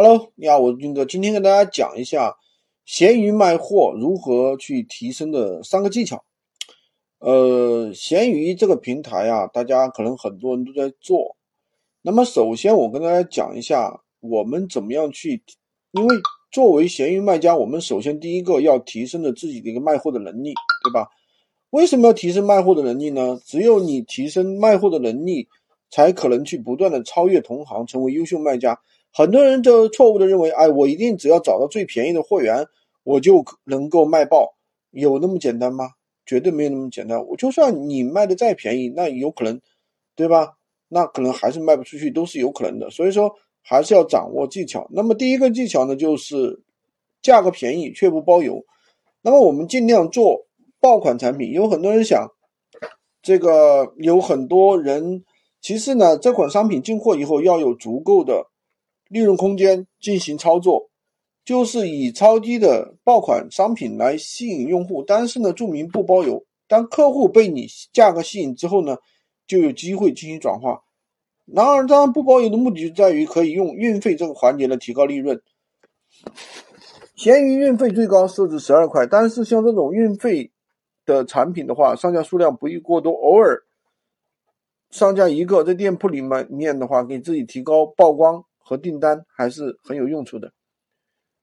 Hello，你好，我是军哥。今天跟大家讲一下闲鱼卖货如何去提升的三个技巧。呃，闲鱼这个平台啊，大家可能很多人都在做。那么首先我跟大家讲一下，我们怎么样去，因为作为闲鱼卖家，我们首先第一个要提升的自己的一个卖货的能力，对吧？为什么要提升卖货的能力呢？只有你提升卖货的能力，才可能去不断的超越同行，成为优秀卖家。很多人就错误的认为，哎，我一定只要找到最便宜的货源，我就能够卖爆，有那么简单吗？绝对没有那么简单。我就算你卖的再便宜，那有可能，对吧？那可能还是卖不出去，都是有可能的。所以说，还是要掌握技巧。那么第一个技巧呢，就是价格便宜却不包邮。那么我们尽量做爆款产品。有很多人想，这个有很多人，其实呢，这款商品进货以后要有足够的。利润空间进行操作，就是以超低的爆款商品来吸引用户，但是呢，注明不包邮。当客户被你价格吸引之后呢，就有机会进行转化。然而，当然不包邮的目的就在于可以用运费这个环节来提高利润。闲鱼运费最高设置十二块，但是像这种运费的产品的话，上架数量不宜过多，偶尔上架一个，在店铺里面面的话，给自己提高曝光。和订单还是很有用处的。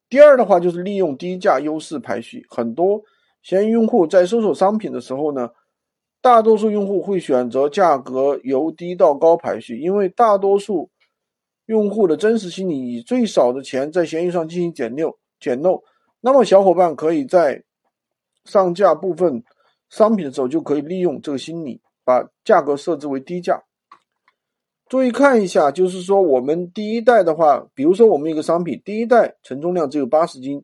第二的话就是利用低价优势排序，很多闲鱼用户在搜索商品的时候呢，大多数用户会选择价格由低到高排序，因为大多数用户的真实心理以最少的钱在闲鱼上进行捡漏捡漏。那么小伙伴可以在上架部分商品的时候，就可以利用这个心理，把价格设置为低价。注意看一下，就是说我们第一代的话，比如说我们一个商品，第一代承重量只有八十斤，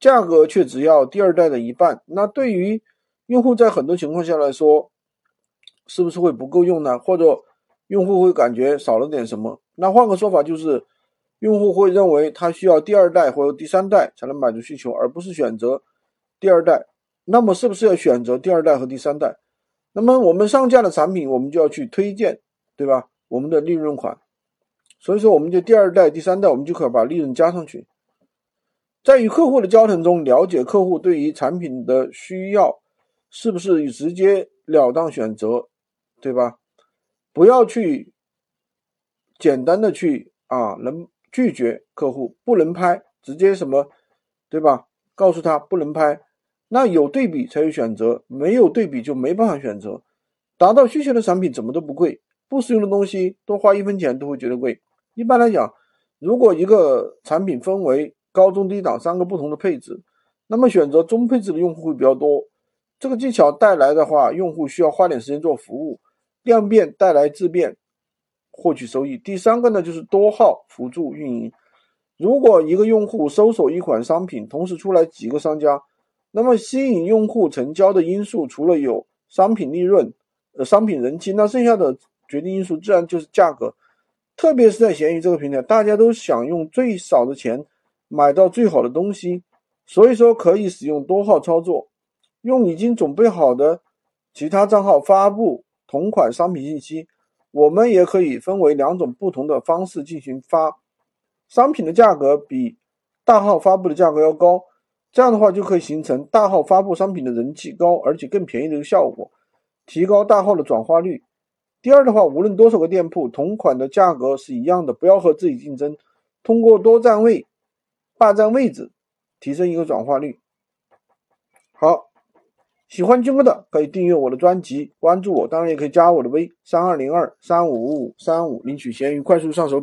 价格却只要第二代的一半。那对于用户在很多情况下来说，是不是会不够用呢？或者用户会感觉少了点什么？那换个说法就是，用户会认为他需要第二代或者第三代才能满足需求，而不是选择第二代。那么是不是要选择第二代和第三代？那么我们上架的产品，我们就要去推荐，对吧？我们的利润款，所以说我们就第二代、第三代，我们就可以把利润加上去。在与客户的交谈中，了解客户对于产品的需要，是不是直接了当选择，对吧？不要去简单的去啊，能拒绝客户不能拍，直接什么，对吧？告诉他不能拍，那有对比才有选择，没有对比就没办法选择。达到需求的产品怎么都不贵。不实用的东西，多花一分钱都会觉得贵。一般来讲，如果一个产品分为高中低档三个不同的配置，那么选择中配置的用户会比较多。这个技巧带来的话，用户需要花点时间做服务，量变带来质变，获取收益。第三个呢，就是多号辅助运营。如果一个用户搜索一款商品，同时出来几个商家，那么吸引用户成交的因素，除了有商品利润、呃商品人气，那剩下的。决定因素自然就是价格，特别是在闲鱼这个平台，大家都想用最少的钱买到最好的东西，所以说可以使用多号操作，用已经准备好的其他账号发布同款商品信息。我们也可以分为两种不同的方式进行发，商品的价格比大号发布的价格要高，这样的话就可以形成大号发布商品的人气高而且更便宜的一个效果，提高大号的转化率。第二的话，无论多少个店铺，同款的价格是一样的，不要和自己竞争，通过多占位、霸占位置，提升一个转化率。好，喜欢军哥的可以订阅我的专辑，关注我，当然也可以加我的微三二零二三五五五三五，领取闲鱼快速上手。